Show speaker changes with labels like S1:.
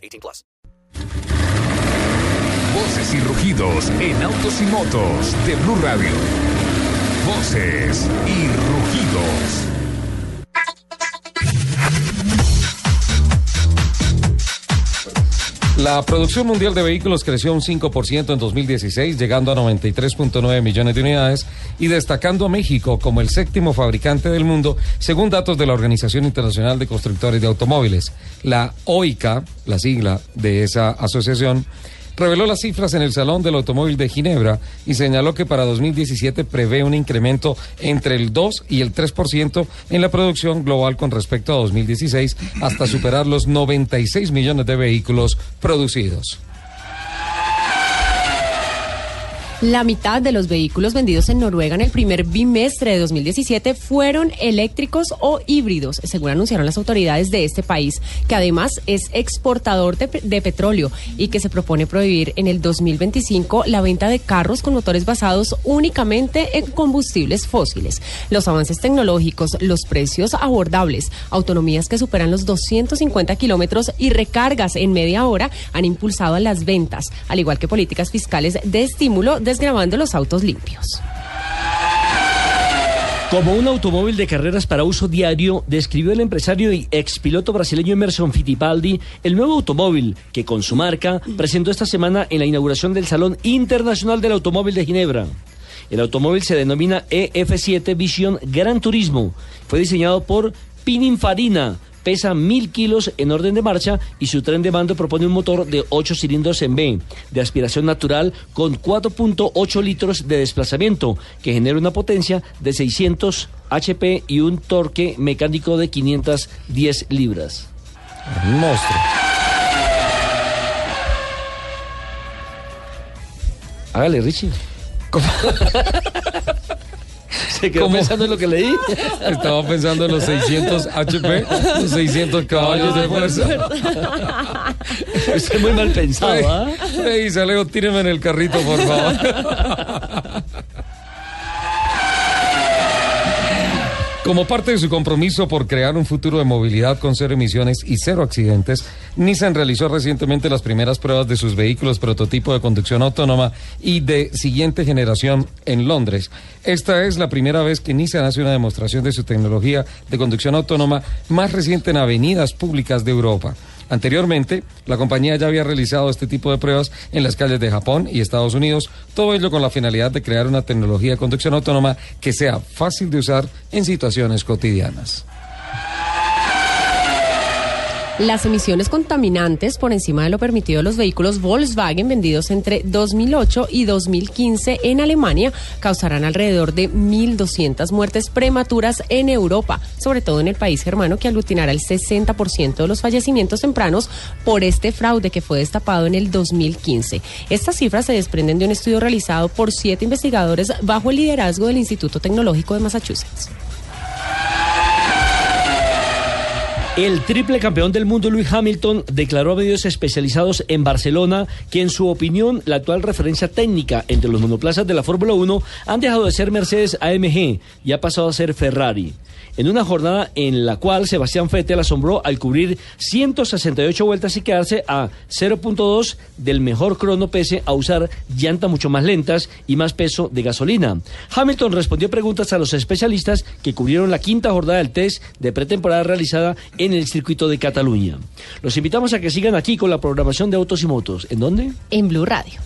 S1: 18 plus.
S2: Voces y rugidos en autos y motos de Blue Radio. Voces y rugidos.
S3: La producción mundial de vehículos creció un 5% en 2016, llegando a 93.9 millones de unidades y destacando a México como el séptimo fabricante del mundo, según datos de la Organización Internacional de Constructores de Automóviles. La OICA, la sigla de esa asociación, reveló las cifras en el Salón del Automóvil de Ginebra y señaló que para 2017 prevé un incremento entre el 2 y el 3% en la producción global con respecto a 2016 hasta superar los 96 millones de vehículos producidos.
S4: La mitad de los vehículos vendidos en Noruega en el primer bimestre de 2017 fueron eléctricos o híbridos, según anunciaron las autoridades de este país, que además es exportador de, petróleo y que se propone prohibir en el 2025 la venta de carros con motores basados únicamente en combustibles fósiles. Los avances tecnológicos, los precios abordables, autonomías que superan los 250 kilómetros y recargas en media hora han impulsado las ventas, al igual que políticas fiscales de estímulo de desgrabando los autos limpios.
S5: Como un automóvil de carreras para uso diario, describió el empresario y expiloto brasileño Emerson Fittipaldi el nuevo automóvil que con su marca presentó esta semana en la inauguración del Salón Internacional del Automóvil de Ginebra. El automóvil se denomina EF7 Vision Gran Turismo. Fue diseñado por Pininfarina, pesa mil kilos en orden de marcha y su tren de mando propone un motor de 8 cilindros en B, de aspiración natural con 4.8 litros de desplazamiento, que genera una potencia de 600 HP y un torque mecánico de 510 libras.
S3: Monstruo.
S5: Hágale, Richie. ¿Se quedó
S3: ¿Cómo?
S5: pensando en lo que leí?
S3: Estaba pensando en los 600 HP, los 600 caballos de fuerza.
S5: Usted es muy mal pensado, ¿ah?
S3: Ey, Saleo, tíreme en el carrito, por favor. Como parte de su compromiso por crear un futuro de movilidad con cero emisiones y cero accidentes, Nissan realizó recientemente las primeras pruebas de sus vehículos prototipo de conducción autónoma y de siguiente generación en Londres. Esta es la primera vez que Nissan hace una demostración de su tecnología de conducción autónoma más reciente en avenidas públicas de Europa. Anteriormente, la compañía ya había realizado este tipo de pruebas en las calles de Japón y Estados Unidos, todo ello con la finalidad de crear una tecnología de conducción autónoma que sea fácil de usar en situaciones cotidianas.
S4: Las emisiones contaminantes por encima de lo permitido de los vehículos Volkswagen vendidos entre 2008 y 2015 en Alemania causarán alrededor de 1.200 muertes prematuras en Europa, sobre todo en el país germano que aglutinará el 60% de los fallecimientos tempranos por este fraude que fue destapado en el 2015. Estas cifras se desprenden de un estudio realizado por siete investigadores bajo el liderazgo del Instituto Tecnológico de Massachusetts.
S5: El triple campeón del mundo, Lewis Hamilton, declaró a medios especializados en Barcelona que, en su opinión, la actual referencia técnica entre los monoplazas de la Fórmula 1 han dejado de ser Mercedes AMG y ha pasado a ser Ferrari. En una jornada en la cual Sebastián Vettel asombró al cubrir 168 vueltas y quedarse a 0.2 del mejor crono pese a usar llantas mucho más lentas y más peso de gasolina. Hamilton respondió preguntas a los especialistas que cubrieron la quinta jornada del test de pretemporada realizada en el circuito de Cataluña. Los invitamos a que sigan aquí con la programación de Autos y Motos. ¿En dónde?
S4: En Blue Radio.